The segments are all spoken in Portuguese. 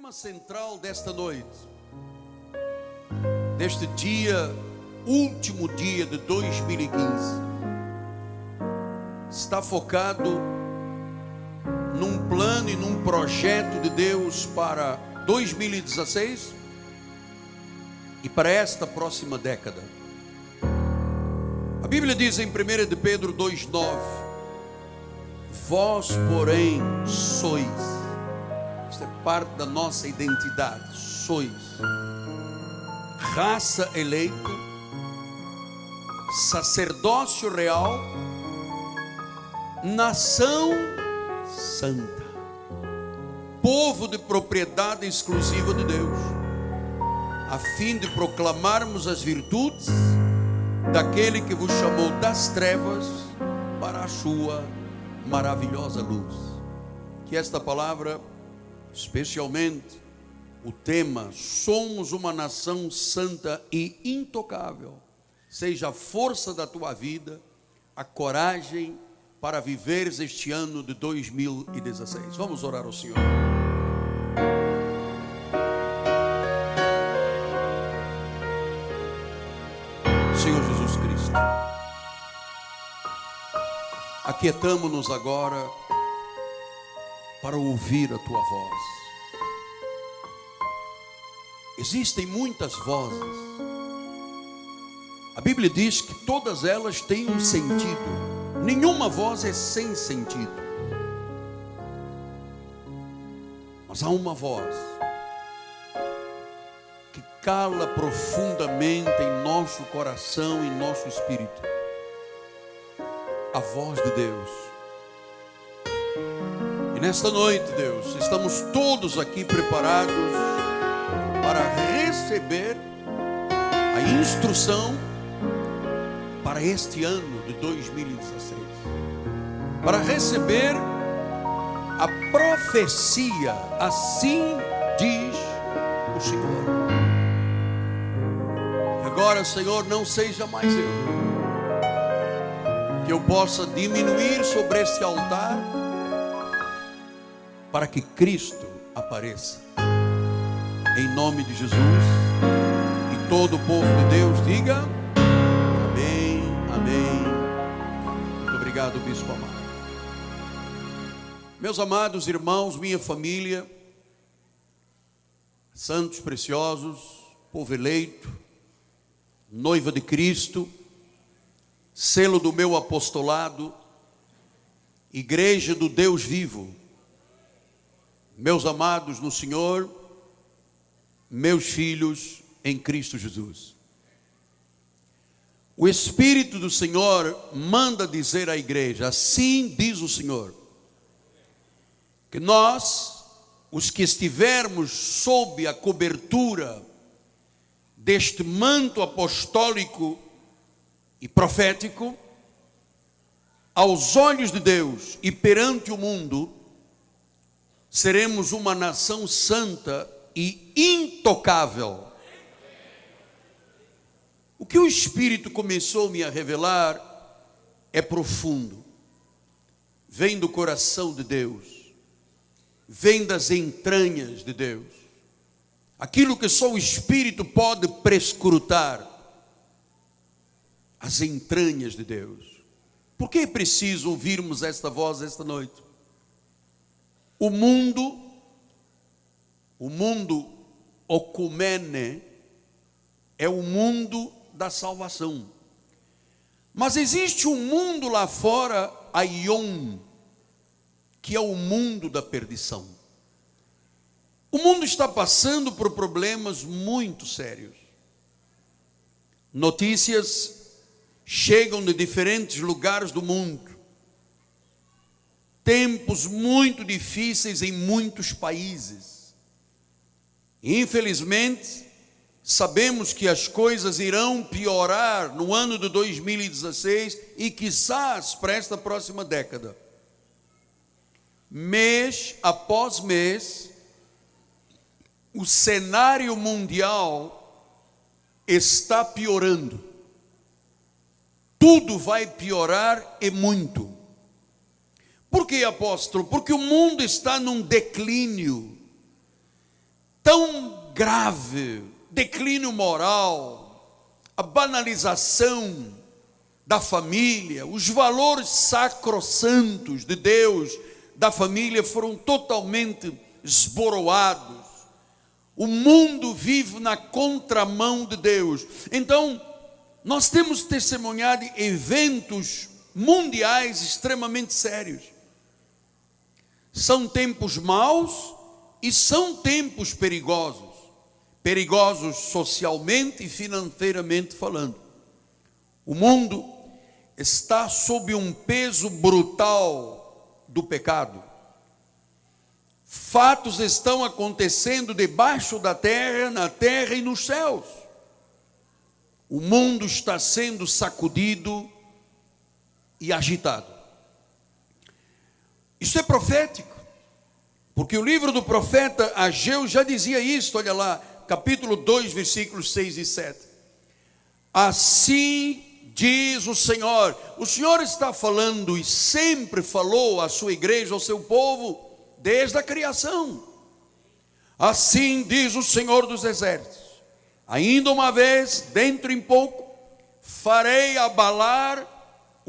tema central desta noite, deste dia, último dia de 2015, está focado num plano e num projeto de Deus para 2016 e para esta próxima década. A Bíblia diz em 1 de Pedro 2,9: Vós, porém, sois é parte da nossa identidade. Sois. Raça eleita, sacerdócio real, nação santa, povo de propriedade exclusiva de Deus, a fim de proclamarmos as virtudes daquele que vos chamou das trevas para a sua maravilhosa luz. Que esta palavra especialmente o tema Somos uma nação santa e intocável, seja a força da tua vida, a coragem para viveres este ano de 2016. Vamos orar ao Senhor. Senhor Jesus Cristo, aquietamo-nos agora para ouvir a tua voz. Existem muitas vozes. A Bíblia diz que todas elas têm um sentido. Nenhuma voz é sem sentido. Mas há uma voz que cala profundamente em nosso coração e nosso espírito. A voz de Deus nesta noite, Deus, estamos todos aqui preparados para receber a instrução para este ano de 2016. Para receber a profecia, assim diz o Senhor. Agora, Senhor, não seja mais eu, que eu possa diminuir sobre este altar para que Cristo apareça. Em nome de Jesus. E todo o povo de Deus diga: Amém, Amém. Muito obrigado, Bispo amado. Meus amados irmãos, minha família, santos preciosos, povo eleito, noiva de Cristo, selo do meu apostolado, igreja do Deus vivo meus amados no Senhor, meus filhos em Cristo Jesus. O Espírito do Senhor manda dizer à igreja: assim diz o Senhor, que nós, os que estivermos sob a cobertura deste manto apostólico e profético, aos olhos de Deus e perante o mundo, seremos uma nação santa e intocável. O que o Espírito começou-me a revelar é profundo, vem do coração de Deus, vem das entranhas de Deus, aquilo que só o Espírito pode prescrutar, as entranhas de Deus. Por que é preciso ouvirmos esta voz esta noite? O mundo, o mundo ocumene, é o mundo da salvação. Mas existe um mundo lá fora, Aion, que é o mundo da perdição. O mundo está passando por problemas muito sérios. Notícias chegam de diferentes lugares do mundo tempos muito difíceis em muitos países. Infelizmente, sabemos que as coisas irão piorar no ano de 2016 e quizás para esta próxima década. Mês após mês, o cenário mundial está piorando. Tudo vai piorar e muito. Por que, apóstolo? Porque o mundo está num declínio. tão grave, declínio moral, a banalização da família, os valores sacrossantos de Deus da família foram totalmente esboroados. O mundo vive na contramão de Deus. Então, nós temos testemunhado eventos mundiais extremamente sérios. São tempos maus e são tempos perigosos. Perigosos socialmente e financeiramente falando. O mundo está sob um peso brutal do pecado. Fatos estão acontecendo debaixo da terra, na terra e nos céus. O mundo está sendo sacudido e agitado. Isso é profético, porque o livro do profeta Ageu já dizia isso, olha lá, capítulo 2, versículos 6 e 7. Assim diz o Senhor. O Senhor está falando e sempre falou à sua igreja, ao seu povo, desde a criação. Assim diz o Senhor dos Exércitos: ainda uma vez, dentro em pouco, farei abalar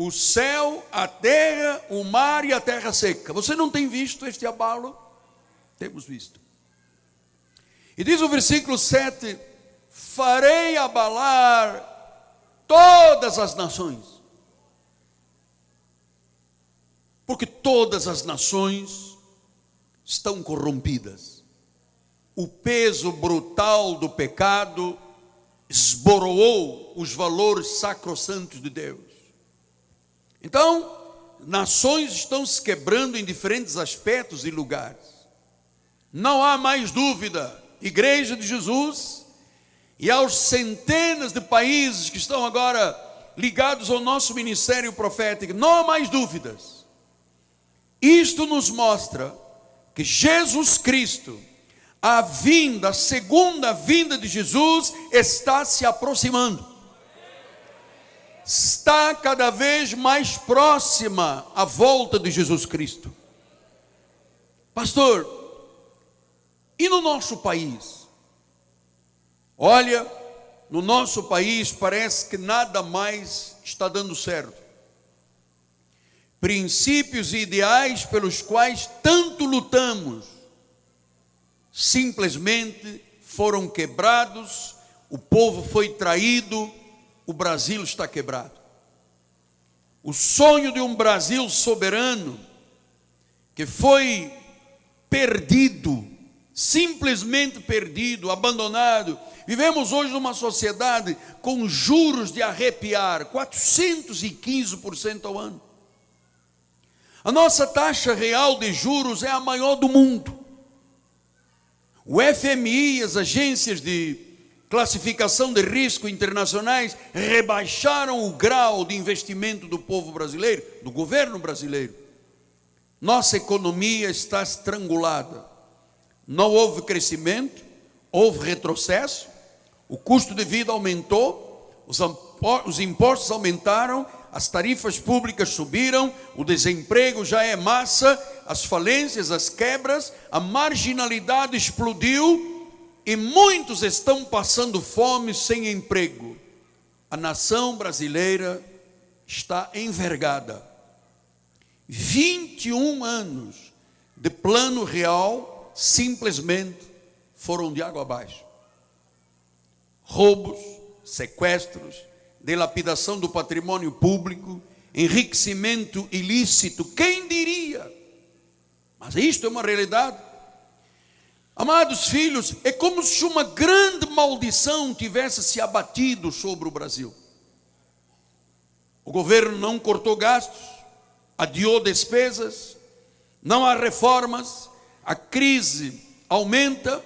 o céu, a terra, o mar e a terra seca. Você não tem visto este abalo? Temos visto. E diz o versículo 7: farei abalar todas as nações. Porque todas as nações estão corrompidas. O peso brutal do pecado esboroou os valores sacrossantos de Deus. Então, nações estão se quebrando em diferentes aspectos e lugares. Não há mais dúvida, Igreja de Jesus e aos centenas de países que estão agora ligados ao nosso ministério profético, não há mais dúvidas. Isto nos mostra que Jesus Cristo, a vinda, a segunda vinda de Jesus, está se aproximando. Está cada vez mais próxima a volta de Jesus Cristo. Pastor, e no nosso país? Olha, no nosso país parece que nada mais está dando certo. Princípios e ideais pelos quais tanto lutamos simplesmente foram quebrados, o povo foi traído, o Brasil está quebrado. O sonho de um Brasil soberano que foi perdido, simplesmente perdido, abandonado, Vivemos hoje numa sociedade com juros de arrepiar, 415% ao ano. A nossa taxa real de juros é a maior do mundo. O FMI, as agências de classificação de risco internacionais, rebaixaram o grau de investimento do povo brasileiro, do governo brasileiro. Nossa economia está estrangulada. Não houve crescimento, houve retrocesso, o custo de vida aumentou, os impostos aumentaram, as tarifas públicas subiram, o desemprego já é massa, as falências, as quebras, a marginalidade explodiu e muitos estão passando fome sem emprego. A nação brasileira está envergada. 21 anos de plano real simplesmente foram de água abaixo roubos, sequestros, dilapidação do patrimônio público, enriquecimento ilícito, quem diria? Mas isto é uma realidade. Amados filhos, é como se uma grande maldição tivesse se abatido sobre o Brasil. O governo não cortou gastos, adiou despesas, não há reformas, a crise aumenta,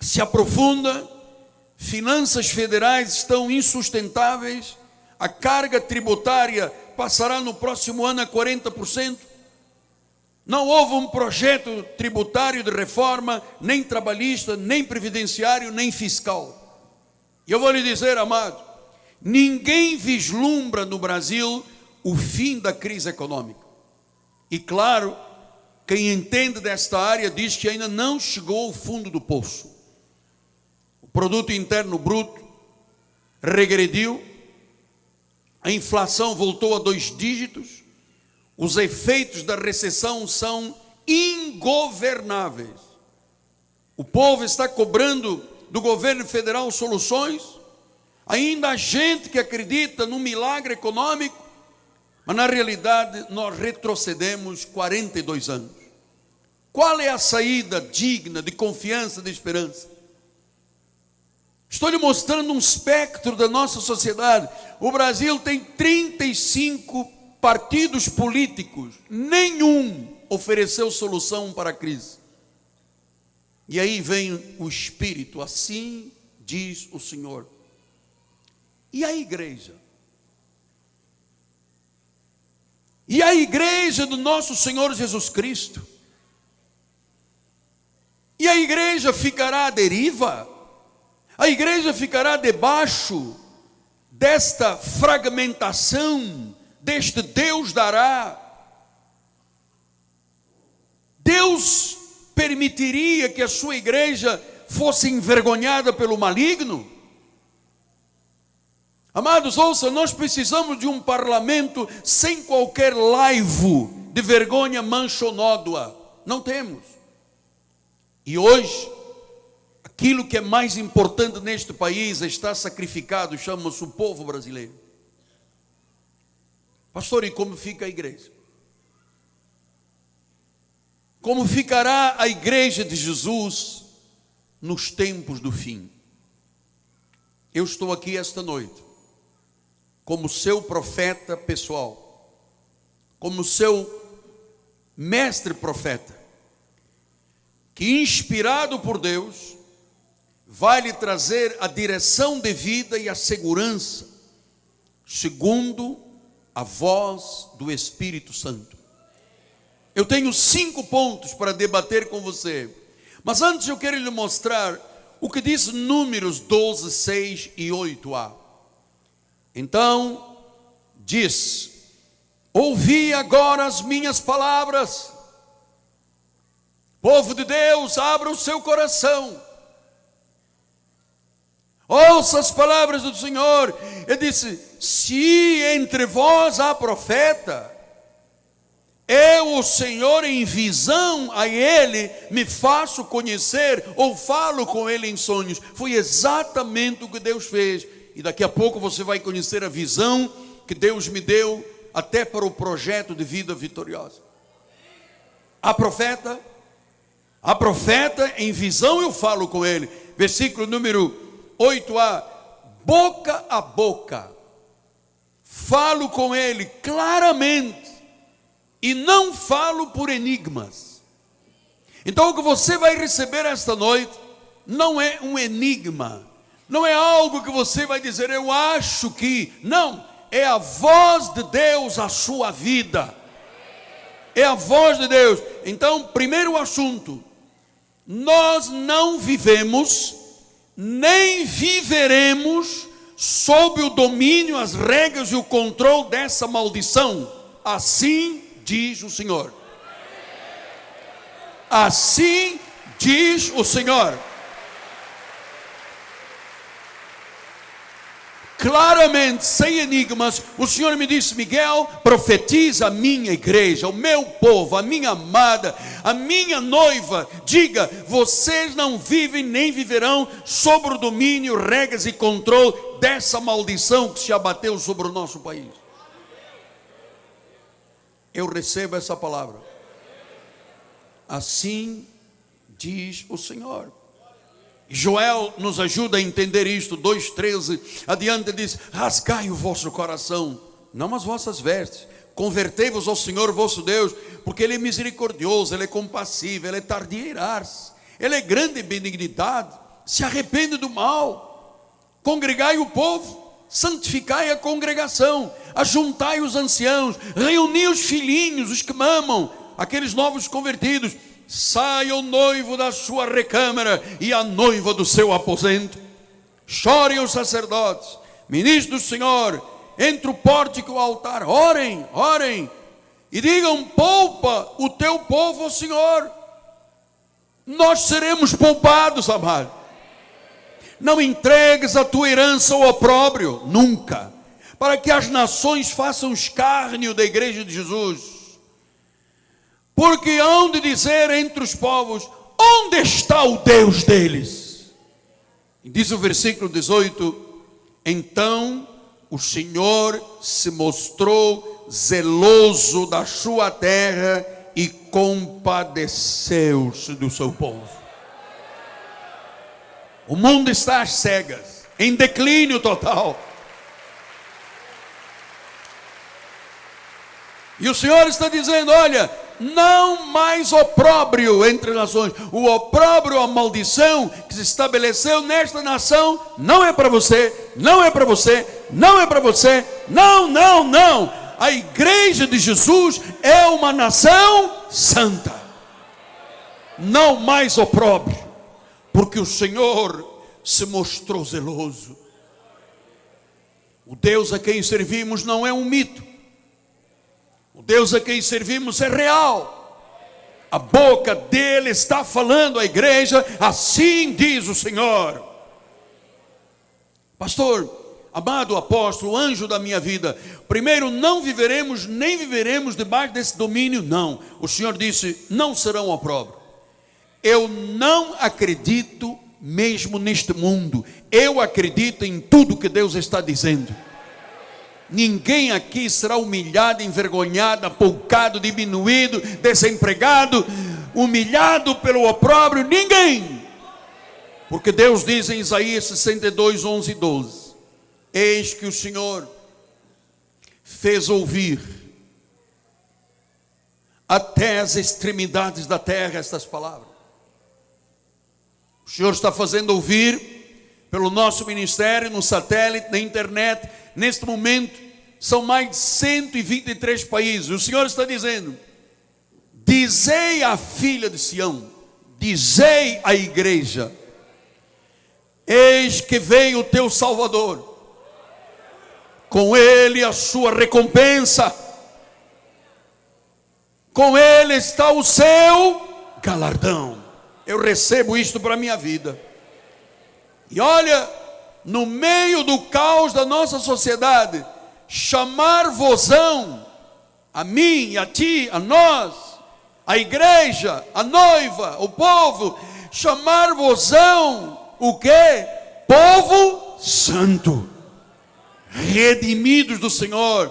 se aprofunda, finanças federais estão insustentáveis, a carga tributária passará no próximo ano a 40%. Não houve um projeto tributário de reforma, nem trabalhista, nem previdenciário, nem fiscal. E eu vou lhe dizer, amado, ninguém vislumbra no Brasil o fim da crise econômica. E claro, quem entende desta área diz que ainda não chegou ao fundo do poço. O produto interno bruto regrediu, a inflação voltou a dois dígitos, os efeitos da recessão são ingovernáveis. O povo está cobrando do governo federal soluções. Ainda há gente que acredita no milagre econômico, mas na realidade nós retrocedemos 42 anos. Qual é a saída digna de confiança, de esperança? Estou lhe mostrando um espectro da nossa sociedade. O Brasil tem 35 partidos políticos, nenhum ofereceu solução para a crise. E aí vem o Espírito, assim diz o Senhor. E a igreja? E a igreja do nosso Senhor Jesus Cristo? E a igreja ficará à deriva? A igreja ficará debaixo desta fragmentação, deste Deus dará? Deus permitiria que a sua igreja fosse envergonhada pelo maligno? Amados, ouça, nós precisamos de um parlamento sem qualquer laivo de vergonha manchonódua. Não temos. E hoje, aquilo que é mais importante neste país está sacrificado, chama-se o povo brasileiro. Pastor, e como fica a igreja? Como ficará a igreja de Jesus nos tempos do fim? Eu estou aqui esta noite, como seu profeta pessoal, como seu mestre profeta, que inspirado por Deus, vai lhe trazer a direção de vida e a segurança, segundo a voz do Espírito Santo. Eu tenho cinco pontos para debater com você. Mas antes eu quero lhe mostrar o que diz Números 12, 6 e 8a. Então, diz: Ouvi agora as minhas palavras. Povo de Deus, abra o seu coração. Ouça as palavras do Senhor. Ele disse: Se entre vós há profeta, eu, o Senhor, em visão a Ele, me faço conhecer ou falo com Ele em sonhos. Foi exatamente o que Deus fez. E daqui a pouco você vai conhecer a visão que Deus me deu até para o projeto de vida vitoriosa. A profeta, a profeta, em visão eu falo com ele. Versículo número 8a: boca a boca, falo com ele claramente e não falo por enigmas. Então o que você vai receber esta noite não é um enigma, não é algo que você vai dizer, eu acho que. Não, é a voz de Deus a sua vida. É a voz de Deus. Então, primeiro assunto, nós não vivemos, nem viveremos sob o domínio, as regras e o controle dessa maldição. Assim diz o Senhor. Assim diz o Senhor. Claramente, sem enigmas, o Senhor me disse: Miguel, profetiza a minha igreja, o meu povo, a minha amada, a minha noiva. Diga: vocês não vivem nem viverão sobre o domínio, regras e controle dessa maldição que se abateu sobre o nosso país eu recebo essa palavra. Assim diz o Senhor. Joel nos ajuda a entender isto, 2,13. Adiante diz: Rasgai o vosso coração, não as vossas vestes. Convertei-vos ao Senhor vosso Deus, porque Ele é misericordioso, Ele é compassivo, Ele é tardio irar-se, Ele é grande em benignidade. Se arrepende do mal, congregai o povo santificai a congregação, ajuntai os anciãos, reuni os filhinhos, os que mamam, aqueles novos convertidos, saia o noivo da sua recâmara e a noiva do seu aposento. Chorem os sacerdotes, ministros do Senhor, entre o pórtico e o altar, orem, orem. e digam: poupa o teu povo, Senhor. Nós seremos poupados, amado. Não entregues a tua herança ao opróbrio, nunca, para que as nações façam escárnio da igreja de Jesus. Porque hão de dizer entre os povos: onde está o Deus deles? E diz o versículo 18: Então o Senhor se mostrou zeloso da sua terra e compadeceu-se do seu povo. O mundo está às cegas, em declínio total. E o Senhor está dizendo: olha, não mais opróbrio entre nações. O opróbrio, a maldição que se estabeleceu nesta nação, não é para você, não é para você, não é para você, não, não, não. A igreja de Jesus é uma nação santa. Não mais opróbrio, porque o Senhor se mostrou zeloso. O Deus a quem servimos não é um mito. Deus a quem servimos é real. A boca dele está falando à igreja, assim diz o Senhor. Pastor, amado apóstolo, anjo da minha vida, primeiro, não viveremos, nem viveremos debaixo desse domínio, não. O Senhor disse: não serão opróbrio. Eu não acredito mesmo neste mundo, eu acredito em tudo que Deus está dizendo. Ninguém aqui será humilhado, envergonhado, apoucado, diminuído, desempregado, humilhado pelo opróbrio, ninguém. Porque Deus diz em Isaías 62, 11 e 12: Eis que o Senhor fez ouvir até as extremidades da terra estas palavras. O Senhor está fazendo ouvir pelo nosso ministério, no satélite, na internet, neste momento, são mais de 123 países. O Senhor está dizendo: dizei à filha de Sião, dizei à igreja, eis que veio o teu Salvador, com ele a sua recompensa, com ele está o seu galardão. Eu recebo isto para a minha vida. E olha, no meio do caos da nossa sociedade, chamar-vosão, a mim, a ti, a nós, a igreja, a noiva, o povo, chamar-vosão o que? Povo santo, redimidos do Senhor,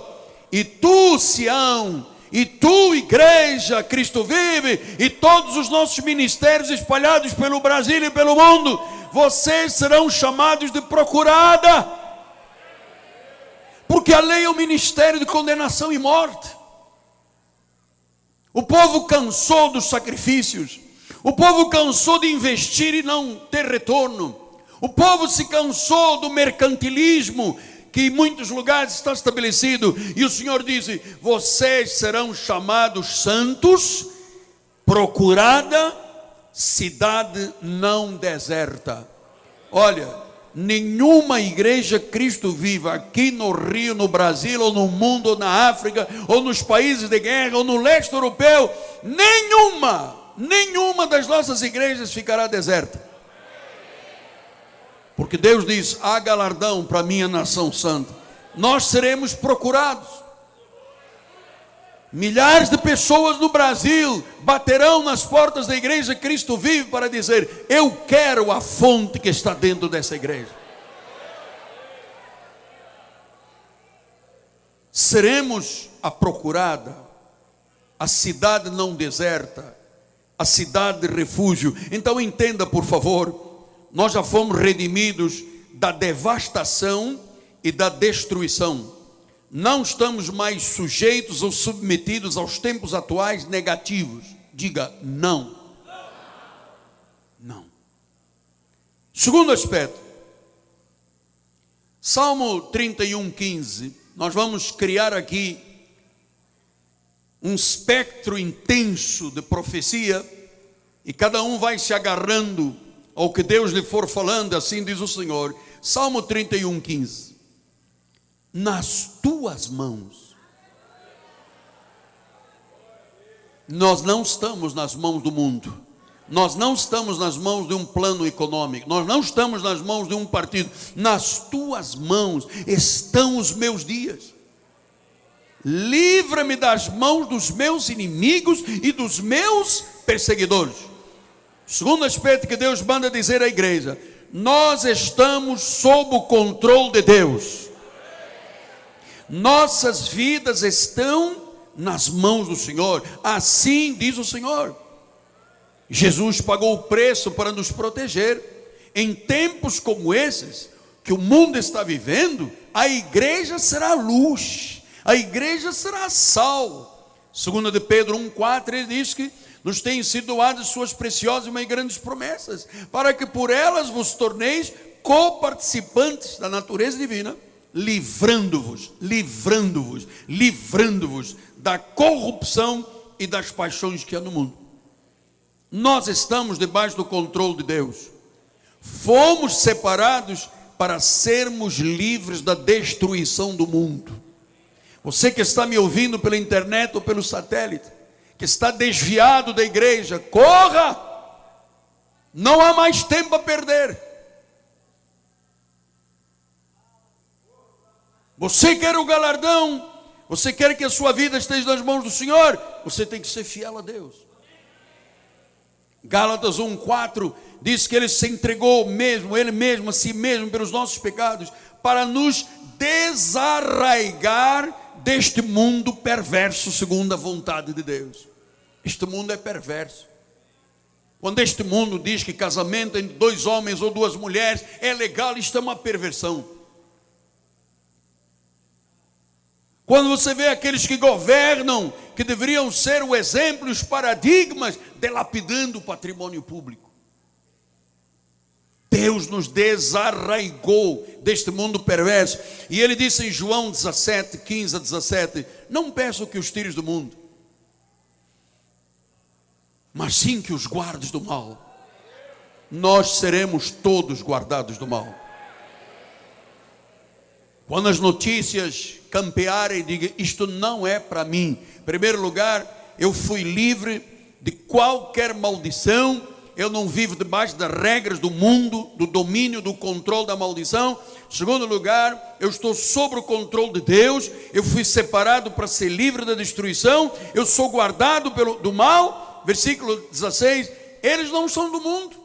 e tu, Sião, e tu, igreja, Cristo vive, e todos os nossos ministérios espalhados pelo Brasil e pelo mundo, vocês serão chamados de procurada, porque a lei é o ministério de condenação e morte. O povo cansou dos sacrifícios, o povo cansou de investir e não ter retorno, o povo se cansou do mercantilismo que em muitos lugares está estabelecido, e o Senhor diz: vocês serão chamados santos, procurada cidade não deserta. Olha, nenhuma igreja Cristo viva aqui no Rio, no Brasil, ou no mundo, ou na África, ou nos países de guerra, ou no leste europeu, nenhuma, nenhuma das nossas igrejas ficará deserta. Porque Deus diz: há galardão para a minha nação santa. Nós seremos procurados. Milhares de pessoas no Brasil baterão nas portas da igreja Cristo vive para dizer: Eu quero a fonte que está dentro dessa igreja. Seremos a procurada, a cidade não deserta, a cidade de refúgio. Então entenda, por favor, nós já fomos redimidos da devastação e da destruição não estamos mais sujeitos ou submetidos aos tempos atuais negativos. Diga não. Não. Segundo aspecto, Salmo 31, 15. Nós vamos criar aqui um espectro intenso de profecia e cada um vai se agarrando ao que Deus lhe for falando, assim diz o Senhor. Salmo 31, 15 nas tuas mãos Nós não estamos nas mãos do mundo. Nós não estamos nas mãos de um plano econômico, nós não estamos nas mãos de um partido. Nas tuas mãos estão os meus dias. Livra-me das mãos dos meus inimigos e dos meus perseguidores. Segundo aspecto que Deus manda dizer à igreja: nós estamos sob o controle de Deus. Nossas vidas estão nas mãos do Senhor. Assim diz o Senhor. Jesus pagou o preço para nos proteger. Em tempos como esses, que o mundo está vivendo, a igreja será luz, a igreja será sal. Segundo de Pedro 1,4, ele diz que nos têm sido doadas suas preciosas e grandes promessas, para que por elas vos torneis coparticipantes da natureza divina, livrando-vos, livrando-vos, livrando-vos da corrupção e das paixões que há no mundo. Nós estamos debaixo do controle de Deus. Fomos separados para sermos livres da destruição do mundo. Você que está me ouvindo pela internet ou pelo satélite, que está desviado da igreja, corra! Não há mais tempo a perder. Você quer o galardão? Você quer que a sua vida esteja nas mãos do Senhor? Você tem que ser fiel a Deus. Gálatas 1:4 diz que ele se entregou mesmo, ele mesmo a si mesmo pelos nossos pecados, para nos desarraigar deste mundo perverso segundo a vontade de Deus. Este mundo é perverso. Quando este mundo diz que casamento entre dois homens ou duas mulheres é legal, isto é uma perversão. Quando você vê aqueles que governam, que deveriam ser o exemplo, os paradigmas, delapidando o patrimônio público. Deus nos desarraigou deste mundo perverso. E ele disse em João 17, 15 a 17: Não peço que os tires do mundo, mas sim que os guardes do mal. Nós seremos todos guardados do mal. Quando as notícias campearem, diga: Isto não é para mim. Em primeiro lugar, eu fui livre de qualquer maldição eu não vivo debaixo das regras do mundo, do domínio, do controle da maldição. Segundo lugar, eu estou sob o controle de Deus, eu fui separado para ser livre da destruição, eu sou guardado pelo, do mal. Versículo 16: eles não são do mundo,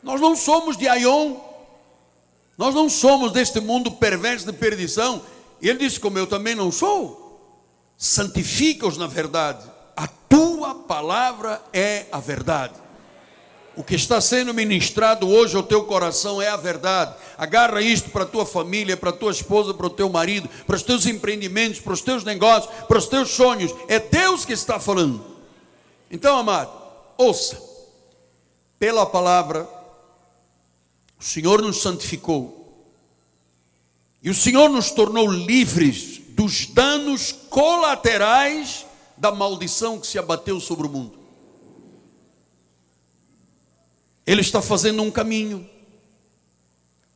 nós não somos de Aion, nós não somos deste mundo perverso de perdição. E ele disse: Como eu também não sou, santifica-os na verdade tua palavra é a verdade. O que está sendo ministrado hoje ao teu coração é a verdade. Agarra isto para a tua família, para a tua esposa, para o teu marido, para os teus empreendimentos, para os teus negócios, para os teus sonhos. É Deus que está falando. Então, amado, ouça. Pela palavra, o Senhor nos santificou. E o Senhor nos tornou livres dos danos colaterais da maldição que se abateu sobre o mundo. Ele está fazendo um caminho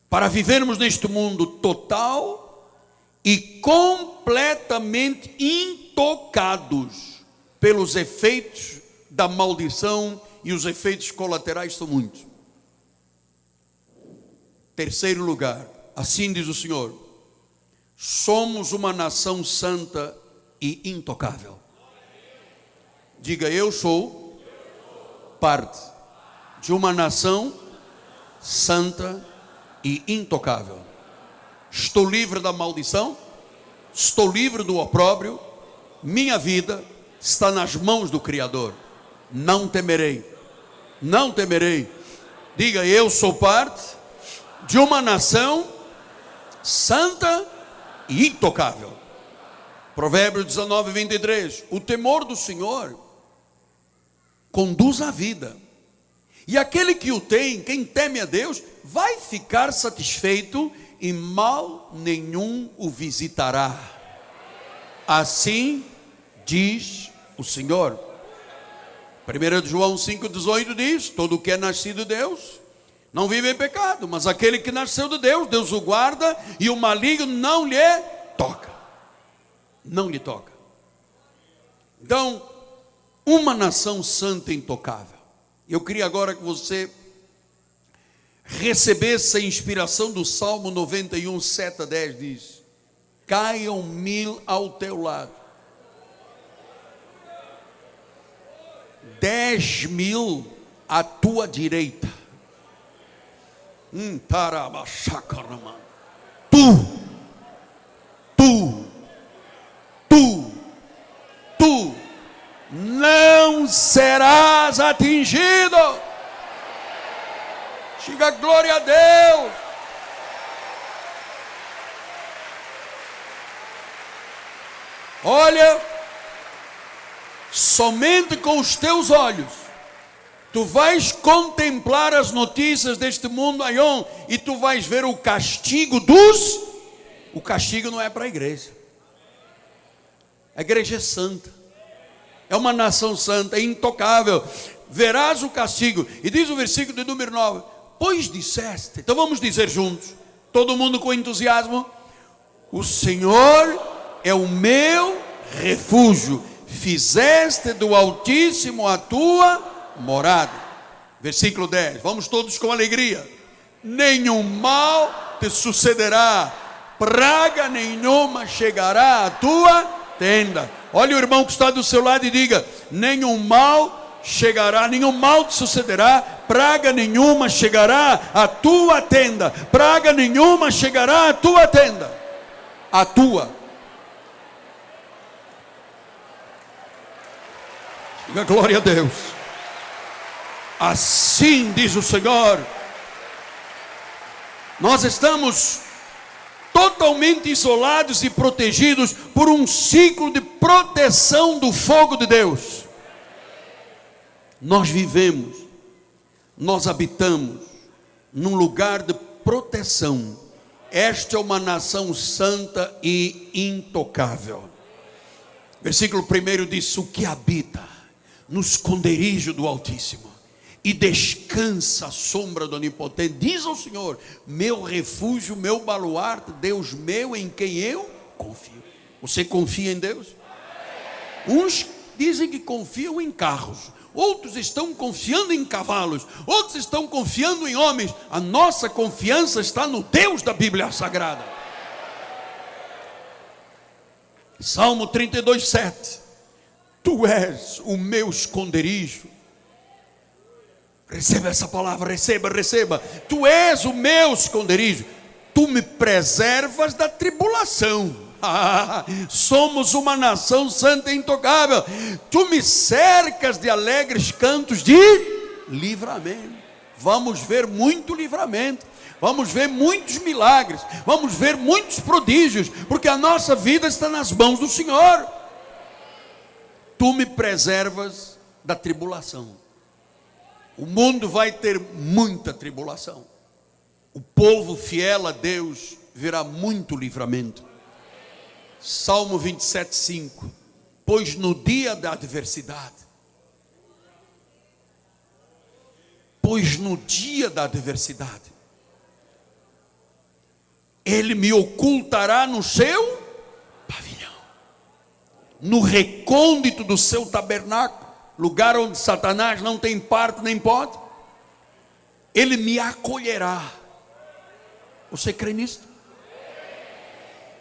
para vivermos neste mundo total e completamente intocados pelos efeitos da maldição e os efeitos colaterais são muitos. Terceiro lugar, assim diz o Senhor: somos uma nação santa e intocável. Diga, eu sou parte de uma nação santa e intocável. Estou livre da maldição, estou livre do opróbrio, minha vida está nas mãos do Criador. Não temerei, não temerei. Diga, eu sou parte de uma nação santa e intocável. Provérbios 19, 23. O temor do Senhor conduz à vida. E aquele que o tem, quem teme a Deus, vai ficar satisfeito e mal nenhum o visitará. Assim diz o Senhor. 1 João 5,18 diz: Todo que é nascido de Deus não vive em pecado, mas aquele que nasceu de Deus, Deus o guarda e o maligno não lhe toca. Não lhe toca. Então, uma nação santa e intocável. Eu queria agora que você recebesse a inspiração do Salmo 91, 7 a 10, diz: Caiam mil ao teu lado, dez mil à tua direita. Hum, tu, tu, tu, tu não serás atingido. Diga glória a Deus. Olha, somente com os teus olhos, tu vais contemplar as notícias deste mundo aion e tu vais ver o castigo dos. O castigo não é para a igreja, a igreja é santa, é uma nação santa, é intocável. Verás o castigo, e diz o versículo de número 9: Pois disseste, então vamos dizer juntos, todo mundo com entusiasmo: O Senhor é o meu refúgio, fizeste do Altíssimo a tua morada. Versículo 10, vamos todos com alegria: Nenhum mal te sucederá, praga nenhuma chegará à tua tenda. Olha o irmão que está do seu lado e diga: Nenhum mal chegará, nenhum mal te sucederá, praga nenhuma chegará à tua tenda, praga nenhuma chegará à tua tenda, a tua. Diga glória a Deus. Assim diz o Senhor. Nós estamos totalmente isolados e protegidos por um ciclo de proteção do fogo de Deus nós vivemos, nós habitamos num lugar de proteção. Esta é uma nação santa e intocável. Versículo 1 diz: O que habita no esconderijo do Altíssimo e descansa à sombra do Onipotente, diz ao Senhor: Meu refúgio, meu baluarte, Deus meu em quem eu confio. Você confia em Deus? Uns dizem que confiam em carros, outros estão confiando em cavalos, outros estão confiando em homens. A nossa confiança está no Deus da Bíblia Sagrada. Salmo 32, 7. Tu és o meu esconderijo. Receba essa palavra, receba, receba. Tu és o meu esconderijo. Tu me preservas da tribulação somos uma nação santa e intocável. Tu me cercas de alegres cantos de livramento. Vamos ver muito livramento. Vamos ver muitos milagres, vamos ver muitos prodígios, porque a nossa vida está nas mãos do Senhor. Tu me preservas da tribulação. O mundo vai ter muita tribulação. O povo fiel a Deus verá muito livramento. Salmo 27, 5. Pois no dia da adversidade, pois no dia da adversidade, Ele me ocultará no seu pavilhão, no recôndito do seu tabernáculo, lugar onde Satanás não tem parte nem pode, Ele me acolherá. Você crê nisso?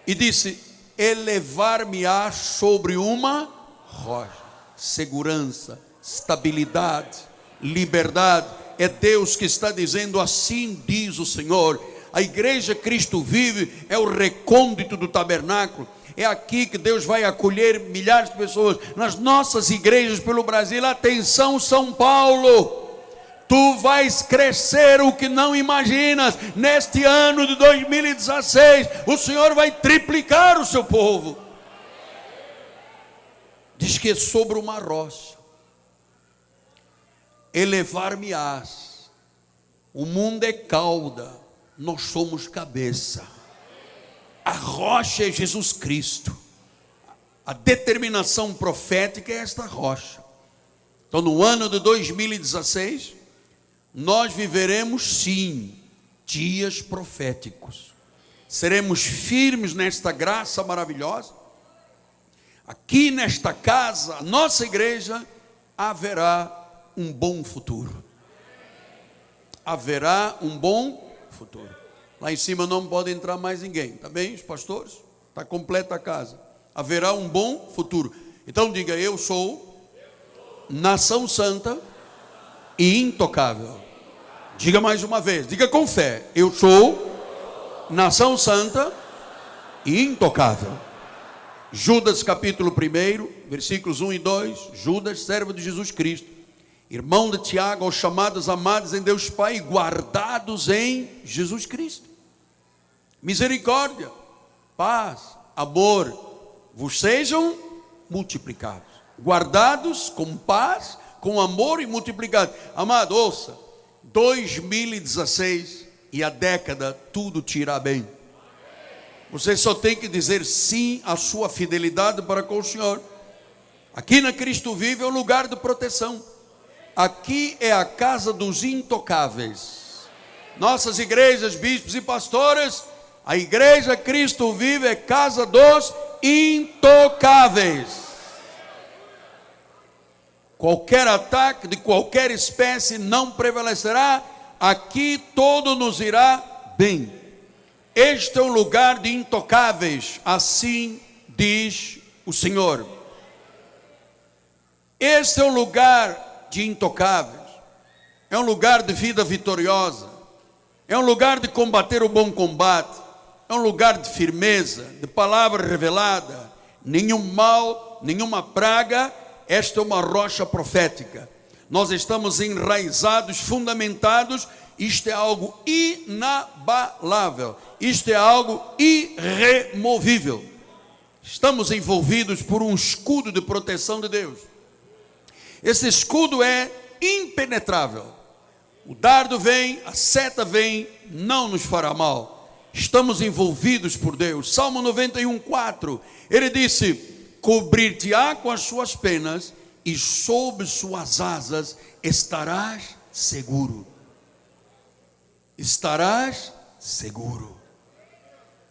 E disse: elevar-me-á sobre uma rocha. Segurança, estabilidade, liberdade. É Deus que está dizendo assim diz o Senhor. A igreja Cristo vive é o recôndito do tabernáculo. É aqui que Deus vai acolher milhares de pessoas nas nossas igrejas pelo Brasil. Atenção, São Paulo tu vais crescer o que não imaginas. Neste ano de 2016, o Senhor vai triplicar o seu povo. Diz que é sobre uma rocha, elevar-me-ás. O mundo é cauda, nós somos cabeça. A rocha é Jesus Cristo. A determinação profética é esta rocha. Então, no ano de 2016, nós viveremos sim dias proféticos. Seremos firmes nesta graça maravilhosa. Aqui nesta casa, a nossa igreja haverá um bom futuro. Haverá um bom futuro. Lá em cima não pode entrar mais ninguém, tá bem, os pastores? Está completa a casa. Haverá um bom futuro. Então diga: Eu sou nação santa e intocável. Diga mais uma vez, diga com fé: Eu sou nação santa e intocável. Judas capítulo 1, versículos 1 e 2. Judas, servo de Jesus Cristo, irmão de Tiago, aos chamados amados em Deus Pai, guardados em Jesus Cristo. Misericórdia, paz, amor, vos sejam multiplicados, guardados com paz, com amor e multiplicados. Amado, ouça, 2016 e a década tudo te irá bem. Você só tem que dizer sim à sua fidelidade para com o Senhor. Aqui na Cristo Vive é um lugar de proteção. Aqui é a casa dos intocáveis. Nossas igrejas, bispos e pastores, a igreja Cristo Vive é casa dos intocáveis. Qualquer ataque de qualquer espécie não prevalecerá. Aqui todo nos irá bem. Este é um lugar de intocáveis, assim diz o Senhor. Este é um lugar de intocáveis, é um lugar de vida vitoriosa, é um lugar de combater o bom combate, é um lugar de firmeza, de palavra revelada, nenhum mal, nenhuma praga. Esta é uma rocha profética. Nós estamos enraizados, fundamentados isto é algo inabalável, isto é algo irremovível. Estamos envolvidos por um escudo de proteção de Deus. Esse escudo é impenetrável. O dardo vem, a seta vem, não nos fará mal. Estamos envolvidos por Deus. Salmo 91, 4. Ele disse: Cobrir-te-á com as suas penas, e sob suas asas estarás seguro estarás seguro.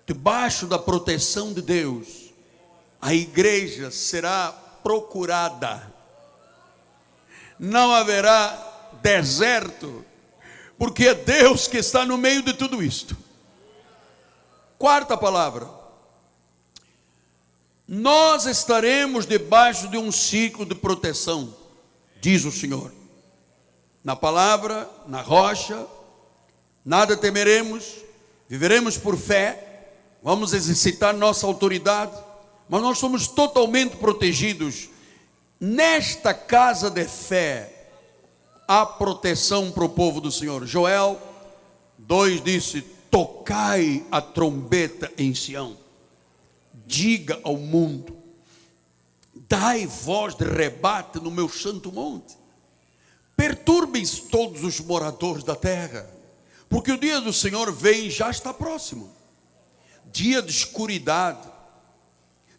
Debaixo da proteção de Deus, a igreja será procurada. Não haverá deserto, porque é Deus que está no meio de tudo isto. Quarta palavra. Nós estaremos debaixo de um ciclo de proteção, diz o Senhor. Na palavra, na rocha, nada temeremos, viveremos por fé, vamos exercitar nossa autoridade, mas nós somos totalmente protegidos. Nesta casa de fé, há proteção para o povo do Senhor. Joel 2 disse: Tocai a trombeta em Sião, diga ao mundo, dai voz de rebate no meu santo monte, perturbem todos os moradores da terra porque o dia do Senhor vem e já está próximo. Dia de escuridade,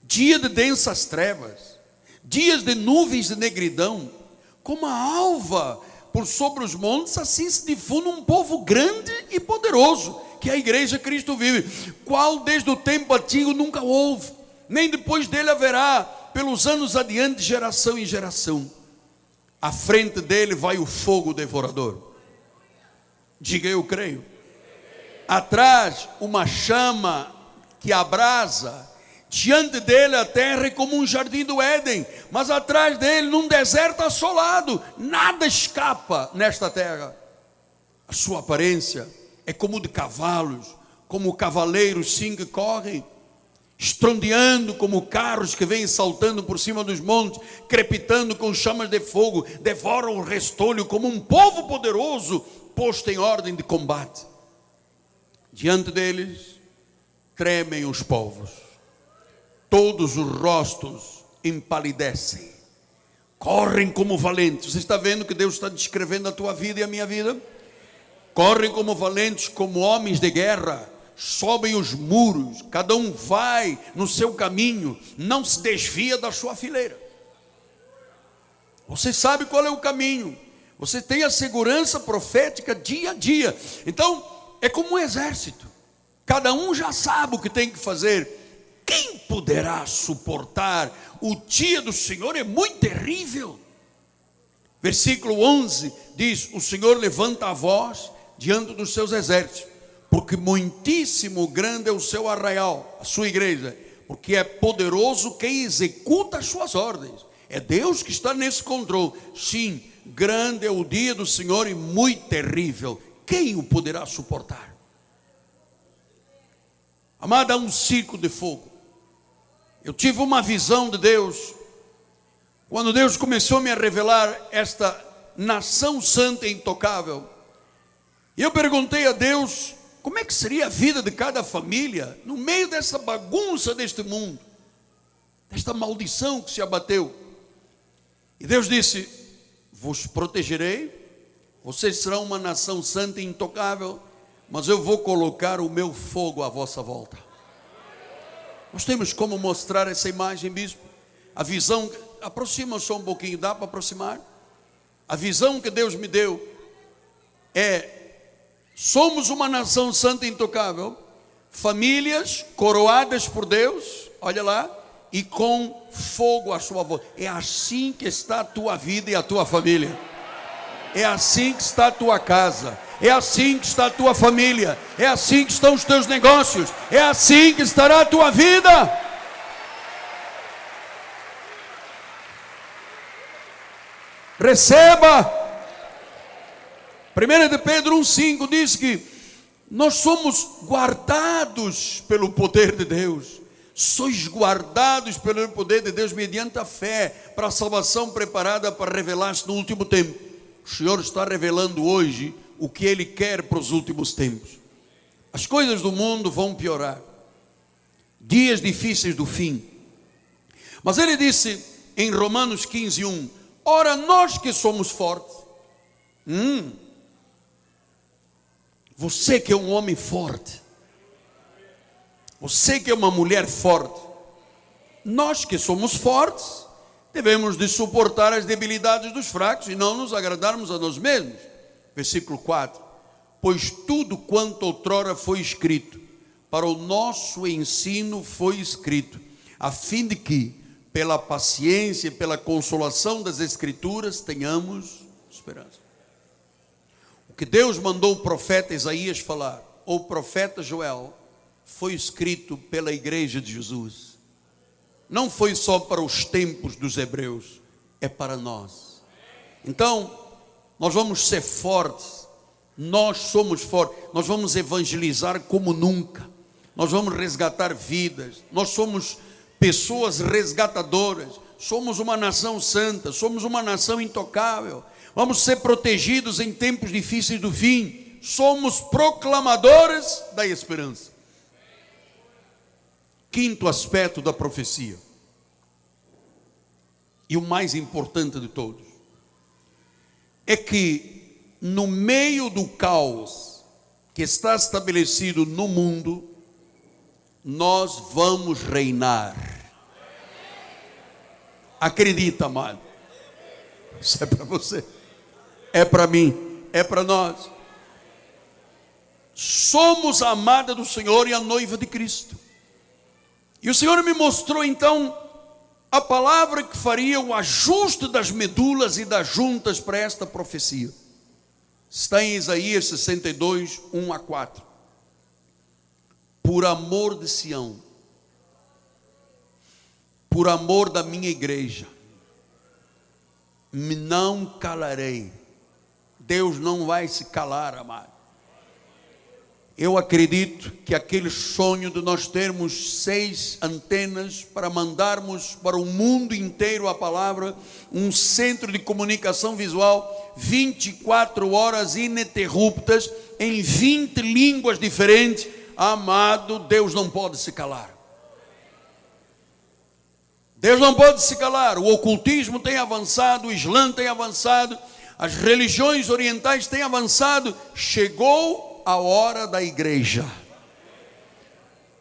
dia de densas trevas, dias de nuvens de negridão, como a alva por sobre os montes, assim se difunde um povo grande e poderoso, que a igreja Cristo vive, qual desde o tempo antigo nunca houve, nem depois dele haverá, pelos anos adiante, geração em geração. À frente dele vai o fogo devorador Diga eu creio. Atrás, uma chama que abrasa. Diante dele a terra é como um jardim do Éden, mas atrás dele, num deserto assolado, nada escapa nesta terra. A sua aparência é como de cavalos, como cavaleiros sim que correm, estrondeando como carros que vêm saltando por cima dos montes, crepitando com chamas de fogo, devoram o restolho como um povo poderoso posto em ordem de combate. Diante deles tremem os povos, todos os rostos empalidecem, correm como valentes. Você está vendo que Deus está descrevendo a tua vida e a minha vida? Correm como valentes, como homens de guerra, sobem os muros, cada um vai no seu caminho, não se desvia da sua fileira. Você sabe qual é o caminho, você tem a segurança profética dia a dia. Então, é como um exército. Cada um já sabe o que tem que fazer. Quem poderá suportar? O dia do Senhor é muito terrível. Versículo 11 diz: O Senhor levanta a voz diante dos seus exércitos, porque muitíssimo grande é o seu arraial, a sua igreja, porque é poderoso quem executa as suas ordens. É Deus que está nesse controle. Sim, grande é o dia do Senhor e muito terrível. Quem o poderá suportar? Amada, há um circo de fogo. Eu tive uma visão de Deus quando Deus começou a me revelar esta nação santa e intocável. E eu perguntei a Deus como é que seria a vida de cada família no meio dessa bagunça deste mundo, desta maldição que se abateu. E Deus disse: Vos protegerei, vocês serão uma nação santa e intocável, mas eu vou colocar o meu fogo à vossa volta. Nós temos como mostrar essa imagem, bispo? A visão aproxima só um pouquinho, dá para aproximar? A visão que Deus me deu é: somos uma nação santa e intocável, famílias coroadas por Deus, olha lá, e com fogo à sua voz. É assim que está a tua vida e a tua família. É assim que está a tua casa. É assim que está a tua família. É assim que estão os teus negócios. É assim que estará a tua vida. Receba. 1 de Pedro 1,5 diz que nós somos guardados pelo poder de Deus. Sois guardados pelo poder de Deus mediante a fé para a salvação preparada para revelar-se no último tempo. O Senhor está revelando hoje o que Ele quer para os últimos tempos. As coisas do mundo vão piorar. Dias difíceis do fim. Mas Ele disse em Romanos 15, 1: Ora, nós que somos fortes, hum, você que é um homem forte, você que é uma mulher forte, nós que somos fortes, devemos de suportar as debilidades dos fracos e não nos agradarmos a nós mesmos. Versículo 4: Pois tudo quanto outrora foi escrito, para o nosso ensino foi escrito, a fim de que, pela paciência e pela consolação das Escrituras, tenhamos esperança. Que Deus mandou o profeta Isaías falar, ou o profeta Joel, foi escrito pela igreja de Jesus. Não foi só para os tempos dos hebreus, é para nós. Então, nós vamos ser fortes, nós somos fortes, nós vamos evangelizar como nunca, nós vamos resgatar vidas, nós somos pessoas resgatadoras, somos uma nação santa, somos uma nação intocável, vamos ser protegidos em tempos difíceis do fim, somos proclamadores da esperança. Quinto aspecto da profecia, e o mais importante de todos, é que no meio do caos que está estabelecido no mundo, nós vamos reinar. Acredita, amado. Isso é para você, é para mim, é para nós. Somos a amada do Senhor e a noiva de Cristo. E o Senhor me mostrou então a palavra que faria o ajuste das medulas e das juntas para esta profecia. Está em Isaías 62, 1 a 4 por amor de Sião, por amor da minha igreja, me não calarei. Deus não vai se calar, amado. Eu acredito que aquele sonho de nós termos seis antenas para mandarmos para o mundo inteiro a palavra, um centro de comunicação visual, 24 horas ininterruptas, em 20 línguas diferentes, Amado, Deus não pode se calar. Deus não pode se calar. O ocultismo tem avançado, o Islã tem avançado, as religiões orientais têm avançado. Chegou a hora da igreja.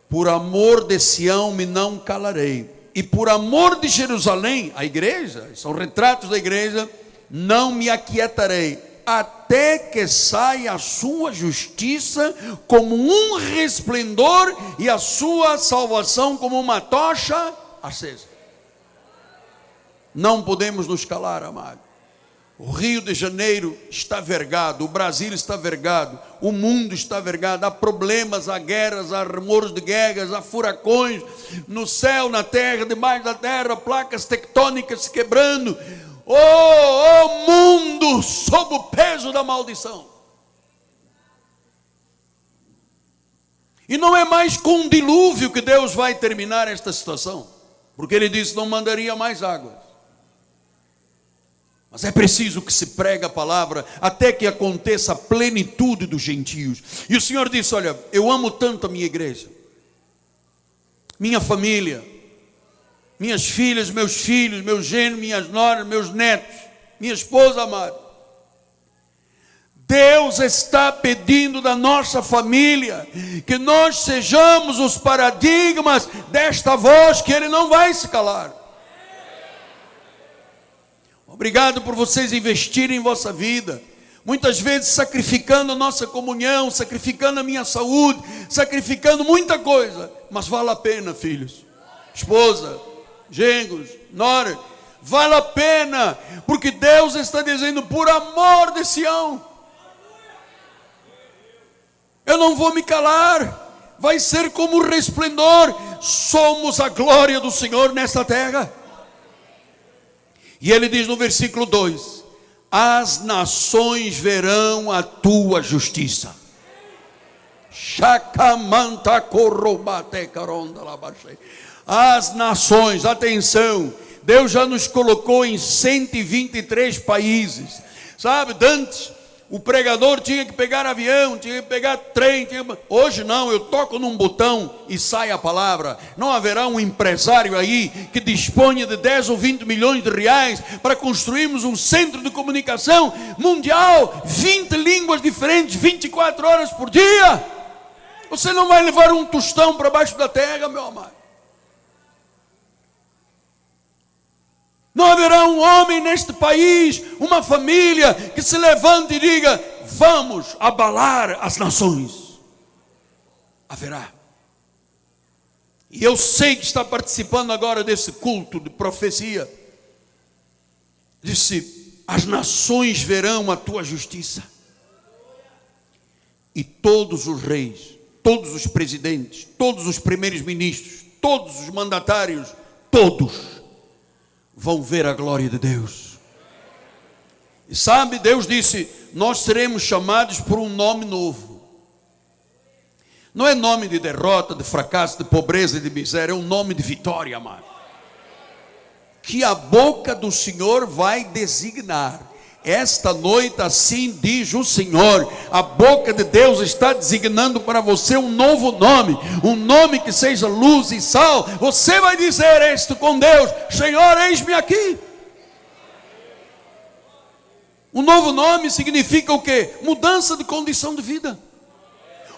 Por amor de Sião me não calarei. E por amor de Jerusalém, a igreja, são retratos da igreja, não me aquietarei até que saia a sua justiça como um resplendor e a sua salvação como uma tocha acesa. Não podemos nos calar, amado. O Rio de Janeiro está vergado, o Brasil está vergado, o mundo está vergado, há problemas, há guerras, há rumores de guerras, há furacões no céu, na terra, debaixo da terra, placas tectônicas se quebrando. Oh, oh mundo sob o peso da maldição. E não é mais com um dilúvio que Deus vai terminar esta situação, porque Ele disse: não mandaria mais água. Mas é preciso que se pregue a palavra até que aconteça a plenitude dos gentios. E o Senhor disse: Olha, eu amo tanto a minha igreja, minha família, minhas filhas, meus filhos, meus gêneros, minhas noras, meus netos, minha esposa amada. Deus está pedindo da nossa família que nós sejamos os paradigmas desta voz que Ele não vai se calar. Obrigado por vocês investirem em vossa vida. Muitas vezes sacrificando a nossa comunhão, sacrificando a minha saúde, sacrificando muita coisa, mas vale a pena, filhos, esposa, gengos, nora, vale a pena, porque Deus está dizendo, por amor de Sião, eu não vou me calar, vai ser como resplendor, somos a glória do Senhor nesta terra. E ele diz no versículo 2: As nações verão a tua justiça. As nações, atenção, Deus já nos colocou em 123 países. Sabe, Dantes, o pregador tinha que pegar avião, tinha que pegar trem. Hoje não, eu toco num botão e sai a palavra. Não haverá um empresário aí que disponha de 10 ou 20 milhões de reais para construirmos um centro de comunicação mundial, 20 línguas diferentes, 24 horas por dia. Você não vai levar um tostão para baixo da terra, meu amado. Não haverá um homem neste país, uma família que se levante e diga: vamos abalar as nações. Haverá. E eu sei que está participando agora desse culto de profecia. Disse: as nações verão a tua justiça. E todos os reis, todos os presidentes, todos os primeiros ministros, todos os mandatários, todos vão ver a glória de Deus. E sabe, Deus disse: Nós seremos chamados por um nome novo. Não é nome de derrota, de fracasso, de pobreza e de miséria, é um nome de vitória, amado. Que a boca do Senhor vai designar. Esta noite, assim diz o Senhor, a boca de Deus está designando para você um novo nome, um nome que seja luz e sal. Você vai dizer isto com Deus: Senhor, eis-me aqui. Um novo nome significa o que? Mudança de condição de vida.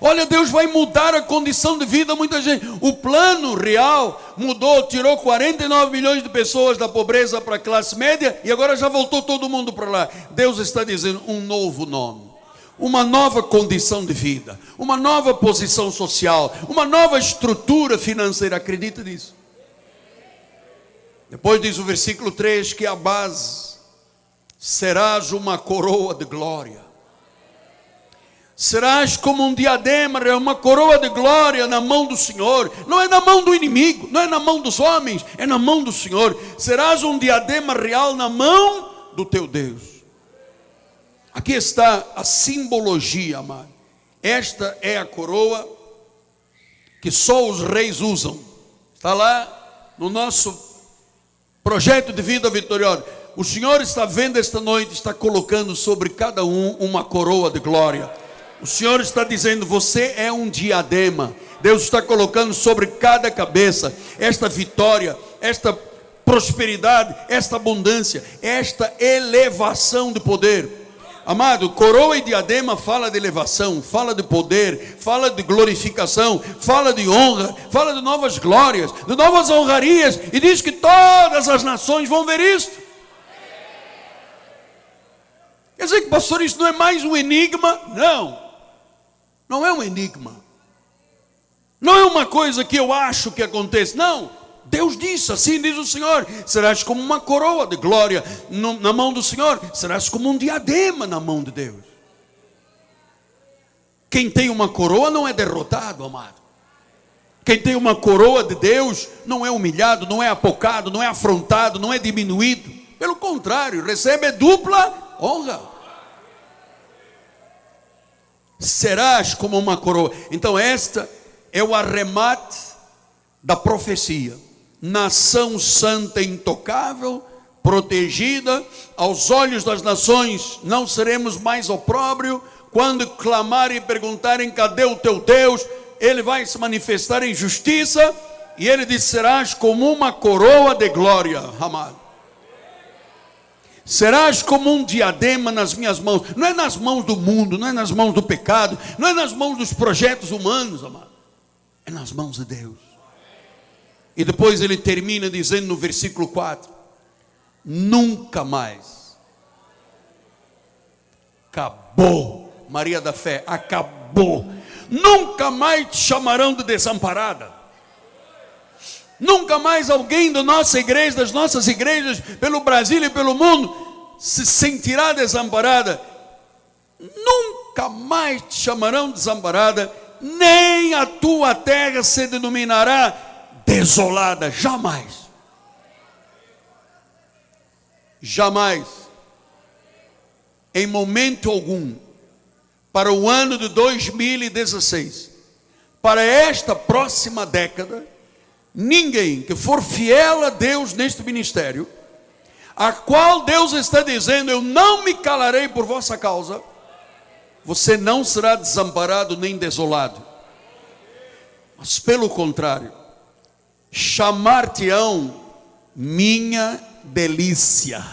Olha, Deus vai mudar a condição de vida muita gente. O plano real mudou, tirou 49 milhões de pessoas da pobreza para a classe média e agora já voltou todo mundo para lá. Deus está dizendo um novo nome uma nova condição de vida, uma nova posição social, uma nova estrutura financeira. Acredita nisso? Depois diz o versículo 3 que a base serás uma coroa de glória serás como um diadema, é uma coroa de glória na mão do Senhor, não é na mão do inimigo, não é na mão dos homens, é na mão do Senhor. Serás um diadema real na mão do teu Deus. Aqui está a simbologia, amado. Esta é a coroa que só os reis usam. Está lá no nosso projeto de vida vitoriosa. O Senhor está vendo esta noite, está colocando sobre cada um uma coroa de glória. O Senhor está dizendo: você é um diadema. Deus está colocando sobre cada cabeça esta vitória, esta prosperidade, esta abundância, esta elevação de poder. Amado, coroa e diadema fala de elevação, fala de poder, fala de glorificação, fala de honra, fala de novas glórias, de novas honrarias, e diz que todas as nações vão ver isto. Quer dizer que, pastor, isso não é mais um enigma? Não. Não é um enigma. Não é uma coisa que eu acho que acontece. Não. Deus disse, assim diz o Senhor: serás como uma coroa de glória na mão do Senhor, serás como um diadema na mão de Deus. Quem tem uma coroa não é derrotado, amado. Quem tem uma coroa de Deus não é humilhado, não é apocado, não é afrontado, não é diminuído. Pelo contrário, recebe dupla honra. Serás como uma coroa. Então, esta é o arremate da profecia. Nação santa intocável, protegida, aos olhos das nações não seremos mais opróbrio. Quando clamarem e perguntarem: cadê o teu Deus? ele vai se manifestar em justiça e ele diz: serás como uma coroa de glória, amado. Serás como um diadema nas minhas mãos, não é nas mãos do mundo, não é nas mãos do pecado, não é nas mãos dos projetos humanos, amado, é nas mãos de Deus. E depois ele termina dizendo no versículo 4: Nunca mais. Acabou, Maria da Fé, acabou nunca mais te chamarão de desamparada. Nunca mais alguém da nossa igreja, das nossas igrejas, pelo Brasil e pelo mundo, se sentirá desamparada. Nunca mais te chamarão de desamparada, nem a tua terra se denominará desolada, jamais. Jamais, em momento algum, para o ano de 2016, para esta próxima década, ninguém que for fiel a Deus neste ministério, a qual Deus está dizendo: Eu não me calarei por vossa causa, você não será desamparado nem desolado, mas pelo contrário, chamar-te-ão minha delícia,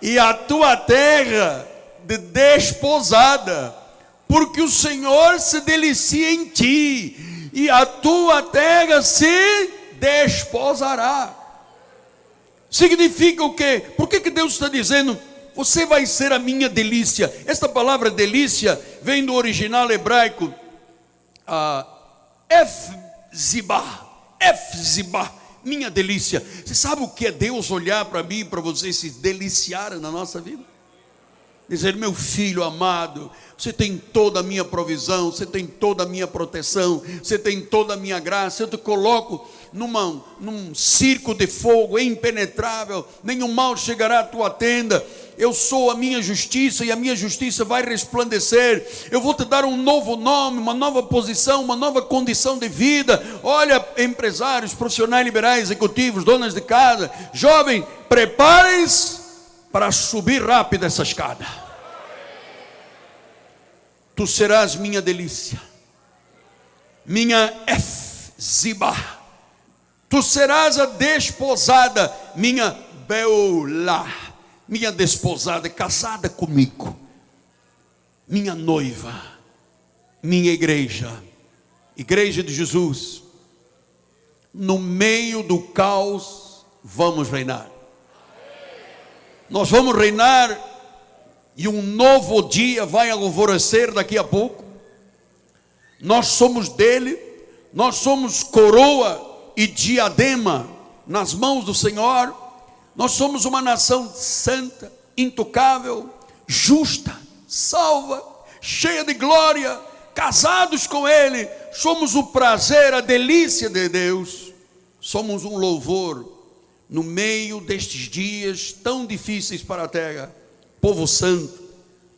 e a tua terra de desposada, porque o Senhor se delicia em ti, e a tua terra se desposará. Significa o quê? Por que, que Deus está dizendo, você vai ser a minha delícia? Esta palavra delícia vem do original hebraico, uh, Efzibah, Efzibah, minha delícia. Você sabe o que é Deus olhar para mim e para você se deliciar na nossa vida? Dizer: Meu filho amado, você tem toda a minha provisão, você tem toda a minha proteção, você tem toda a minha graça. Eu te coloco numa, num circo de fogo impenetrável, nenhum mal chegará à tua tenda. Eu sou a minha justiça e a minha justiça vai resplandecer. Eu vou te dar um novo nome, uma nova posição, uma nova condição de vida. Olha, empresários, profissionais liberais, executivos, donas de casa, jovem, preparem-se para subir rápido essa escada. Tu serás minha delícia, minha Efziba. Tu serás a desposada, minha Beulá, minha desposada, casada comigo, minha noiva, minha igreja, igreja de Jesus. No meio do caos, vamos reinar nós vamos reinar e um novo dia vai alvorecer daqui a pouco. Nós somos dele, nós somos coroa e diadema nas mãos do Senhor. Nós somos uma nação santa, intocável, justa, salva, cheia de glória, casados com Ele. Somos o prazer, a delícia de Deus. Somos um louvor no meio destes dias tão difíceis para a terra, povo santo,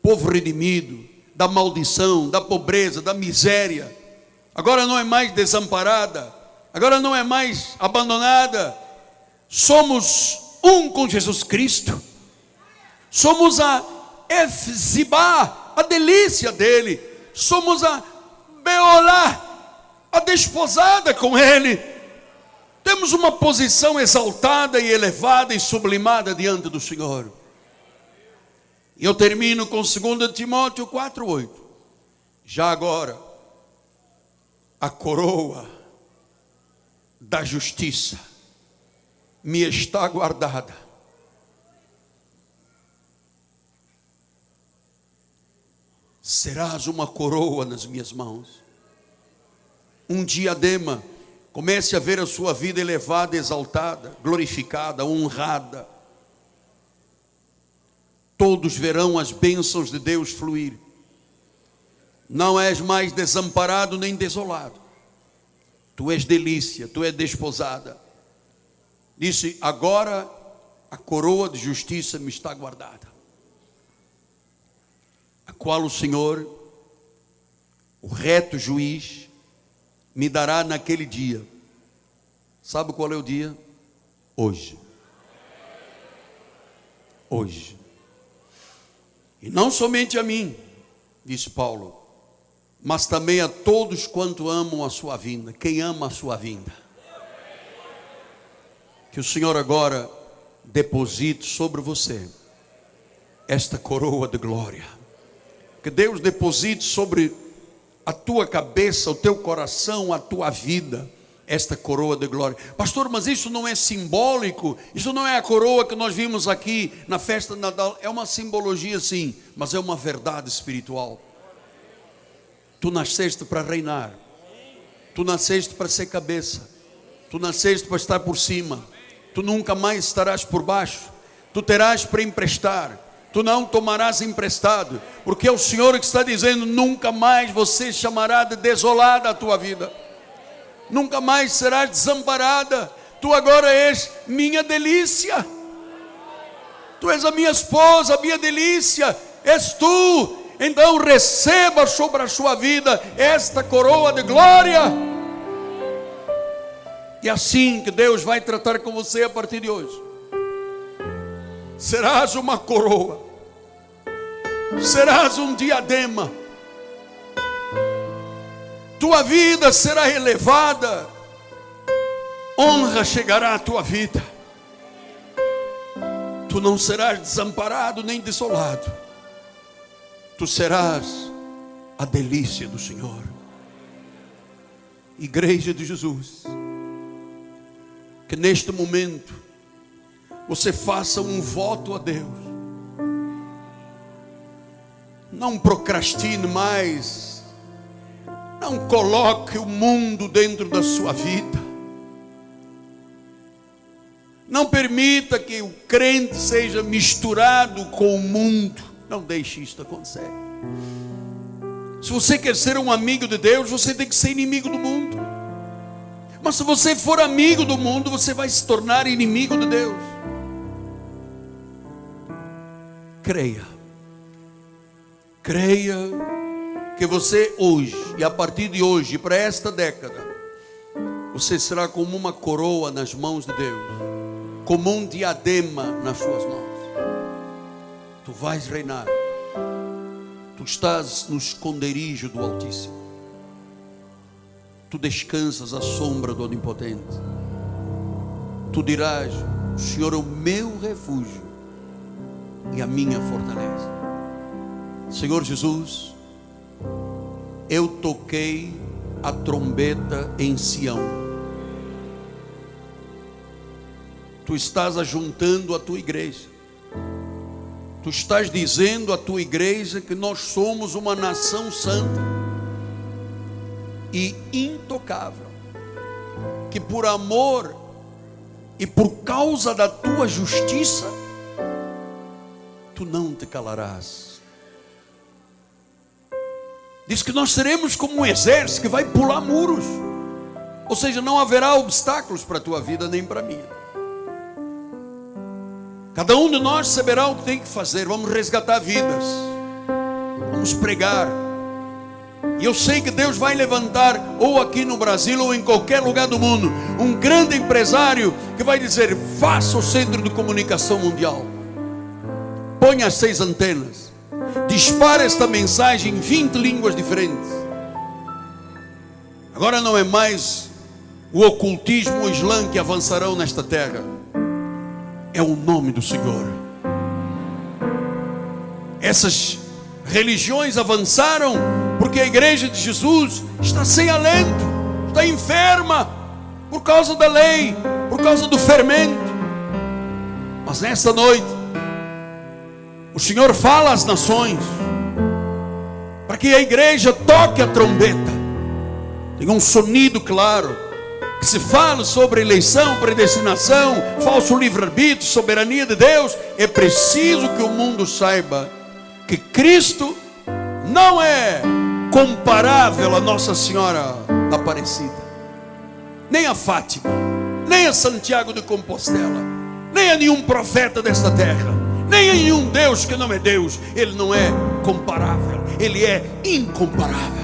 povo redimido, da maldição, da pobreza, da miséria, agora não é mais desamparada, agora não é mais abandonada, somos um com Jesus Cristo, somos a Efzibá, a delícia dele, somos a Beolá, a desposada com ele, temos uma posição exaltada e elevada e sublimada diante do Senhor. E eu termino com 2 Timóteo 4,8. Já agora, a coroa da justiça me está guardada. Serás uma coroa nas minhas mãos, um diadema Comece a ver a sua vida elevada, exaltada, glorificada, honrada. Todos verão as bênçãos de Deus fluir. Não és mais desamparado nem desolado. Tu és delícia, tu és desposada. Disse: Agora a coroa de justiça me está guardada, a qual o Senhor, o reto juiz, me dará naquele dia. Sabe qual é o dia? Hoje. Hoje. E não somente a mim, disse Paulo, mas também a todos quanto amam a sua vinda. Quem ama a sua vinda? Que o Senhor agora deposite sobre você esta coroa de glória. Que Deus deposite sobre a tua cabeça, o teu coração, a tua vida, esta coroa de glória. Pastor, mas isso não é simbólico? Isso não é a coroa que nós vimos aqui na festa de Natal? É uma simbologia, sim, mas é uma verdade espiritual. Tu nasceste para reinar, tu nasceste para ser cabeça, tu nasceste para estar por cima, tu nunca mais estarás por baixo, tu terás para emprestar tu não tomarás emprestado, porque é o Senhor que está dizendo: nunca mais você chamará de desolada a tua vida, nunca mais serás desamparada, tu agora és minha delícia, tu és a minha esposa, a minha delícia, és tu, então receba sobre a sua vida esta coroa de glória. E é assim que Deus vai tratar com você a partir de hoje serás uma coroa, serás um diadema, tua vida será elevada, honra chegará à tua vida, tu não serás desamparado nem desolado, tu serás a delícia do Senhor. Igreja de Jesus, que neste momento, você faça um voto a Deus. Não procrastine mais. Não coloque o mundo dentro da sua vida. Não permita que o crente seja misturado com o mundo. Não deixe isto acontecer. Se você quer ser um amigo de Deus, você tem que ser inimigo do mundo. Mas se você for amigo do mundo, você vai se tornar inimigo de Deus. Creia. Creia que você hoje, e a partir de hoje, para esta década, você será como uma coroa nas mãos de Deus, como um diadema nas suas mãos. Tu vais reinar, tu estás no esconderijo do Altíssimo, tu descansas à sombra do Onipotente, tu dirás: O Senhor é o meu refúgio e a minha fortaleza. Senhor Jesus, eu toquei a trombeta em Sião. Tu estás ajuntando a tua igreja. Tu estás dizendo à tua igreja que nós somos uma nação santa e intocável, que por amor e por causa da tua justiça tu não te calarás. Diz que nós seremos como um exército que vai pular muros. Ou seja, não haverá obstáculos para a tua vida nem para a minha. Cada um de nós saberá o que tem que fazer. Vamos resgatar vidas. Vamos pregar. E eu sei que Deus vai levantar, ou aqui no Brasil, ou em qualquer lugar do mundo, um grande empresário que vai dizer: faça o centro de comunicação mundial põe as seis antenas, dispara esta mensagem em 20 línguas diferentes. Agora não é mais o ocultismo, o islã que avançarão nesta terra, é o nome do Senhor. Essas religiões avançaram porque a igreja de Jesus está sem alento, está enferma por causa da lei, por causa do fermento. Mas nesta noite, o Senhor fala às nações, para que a igreja toque a trombeta, tenha um sonido claro, que se fala sobre eleição, predestinação, falso livre-arbítrio, soberania de Deus, é preciso que o mundo saiba que Cristo não é comparável a Nossa Senhora Aparecida, nem a Fátima, nem a Santiago de Compostela, nem a nenhum profeta desta terra, nenhum Deus que não é Deus, ele não é comparável, ele é incomparável.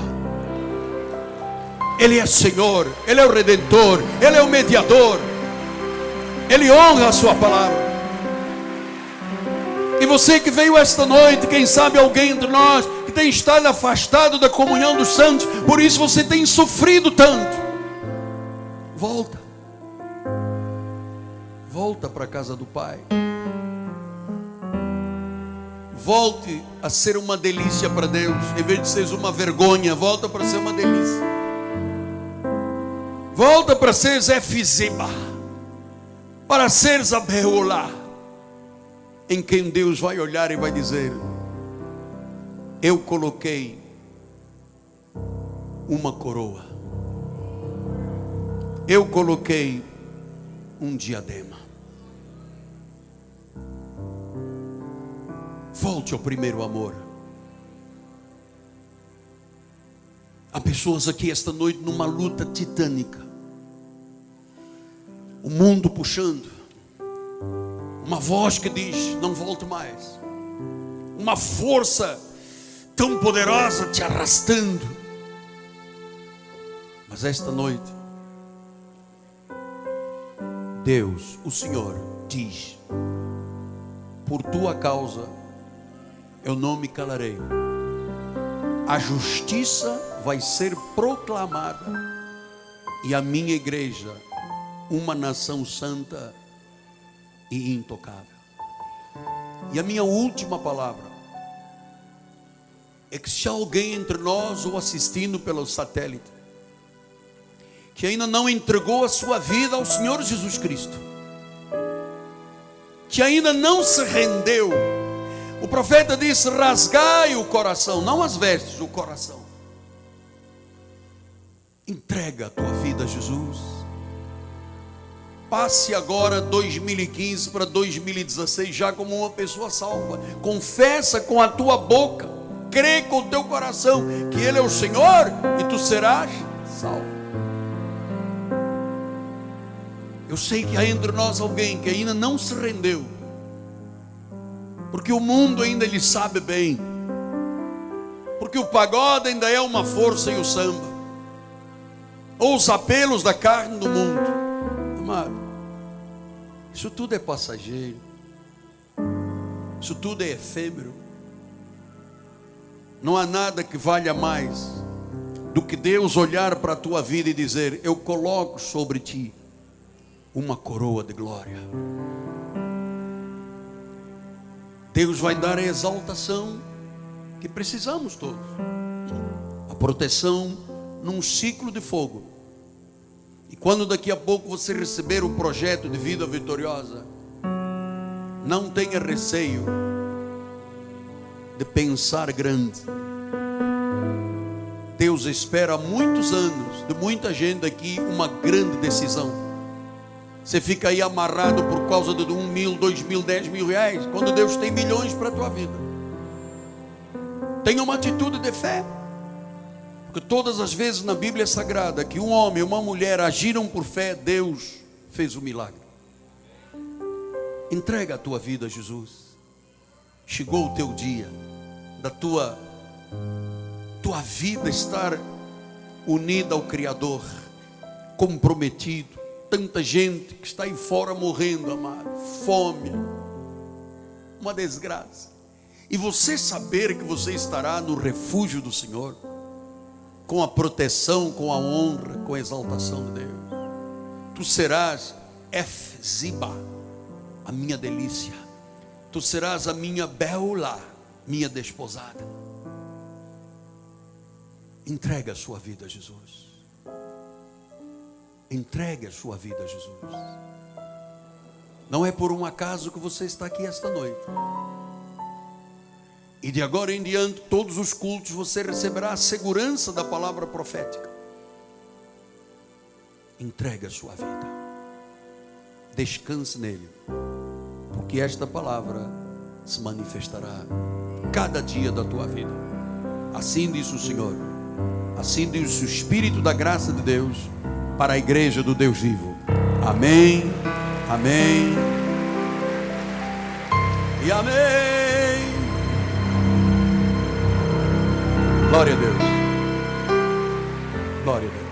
Ele é Senhor, Ele é o Redentor, Ele é o mediador, Ele honra a Sua palavra. E você que veio esta noite, quem sabe alguém entre nós que tem estado afastado da comunhão dos santos, por isso você tem sofrido tanto. Volta, volta para a casa do Pai. Volte a ser uma delícia para Deus, em vez de ser uma vergonha, volta para ser uma delícia. Volta para ser Zefizeba, para ser Zabeolá, em quem Deus vai olhar e vai dizer: Eu coloquei uma coroa, eu coloquei um diadema. Volte ao primeiro amor. Há pessoas aqui esta noite numa luta titânica o mundo puxando, uma voz que diz: não volte mais, uma força tão poderosa te arrastando. Mas esta noite, Deus, o Senhor, diz: por tua causa eu não me calarei, a justiça vai ser proclamada e a minha igreja uma nação santa e intocável. E a minha última palavra é que se alguém entre nós ou assistindo pelo satélite que ainda não entregou a sua vida ao Senhor Jesus Cristo, que ainda não se rendeu, o profeta disse: rasgai o coração, não as vestes, o coração. Entrega a tua vida a Jesus Passe agora 2015 para 2016 já como uma pessoa salva. Confessa com a tua boca, crê com o teu coração que Ele é o Senhor e tu serás salvo. Eu sei que há entre nós alguém que ainda não se rendeu, porque o mundo ainda lhe sabe bem, porque o pagode ainda é uma força e o samba, ou os apelos da carne do mundo amado, isso tudo é passageiro, isso tudo é efêmero. Não há nada que valha mais do que Deus olhar para a tua vida e dizer: Eu coloco sobre ti uma coroa de glória. Deus vai dar a exaltação que precisamos todos, a proteção num ciclo de fogo e quando daqui a pouco você receber o projeto de vida vitoriosa, não tenha receio de pensar grande. Deus espera há muitos anos, de muita gente aqui, uma grande decisão. Você fica aí amarrado por causa de um mil, dois mil, dez mil reais, quando Deus tem milhões para a tua vida. Tenha uma atitude de fé. Porque todas as vezes na Bíblia Sagrada que um homem e uma mulher agiram por fé, Deus fez o milagre. Entrega a tua vida a Jesus. Chegou o teu dia da tua tua vida estar unida ao Criador, comprometido. Tanta gente que está aí fora morrendo, amado, fome, uma desgraça. E você saber que você estará no refúgio do Senhor com proteção, com a honra, com a exaltação de Deus. Tu serás Efziba, a minha delícia. Tu serás a minha Beula, minha desposada. Entrega a sua vida a Jesus. Entregue a sua vida a Jesus. Não é por um acaso que você está aqui esta noite. E de agora em diante, todos os cultos você receberá a segurança da palavra profética. entregue a sua vida. Descanse nele, porque esta palavra se manifestará cada dia da tua vida. Assim diz o Senhor, assim diz o Espírito da graça de Deus para a igreja do Deus vivo. Amém, amém e amém. Glória a Deus. Glória a Deus.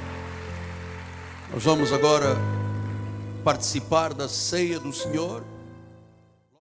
Nós vamos agora participar da ceia do Senhor.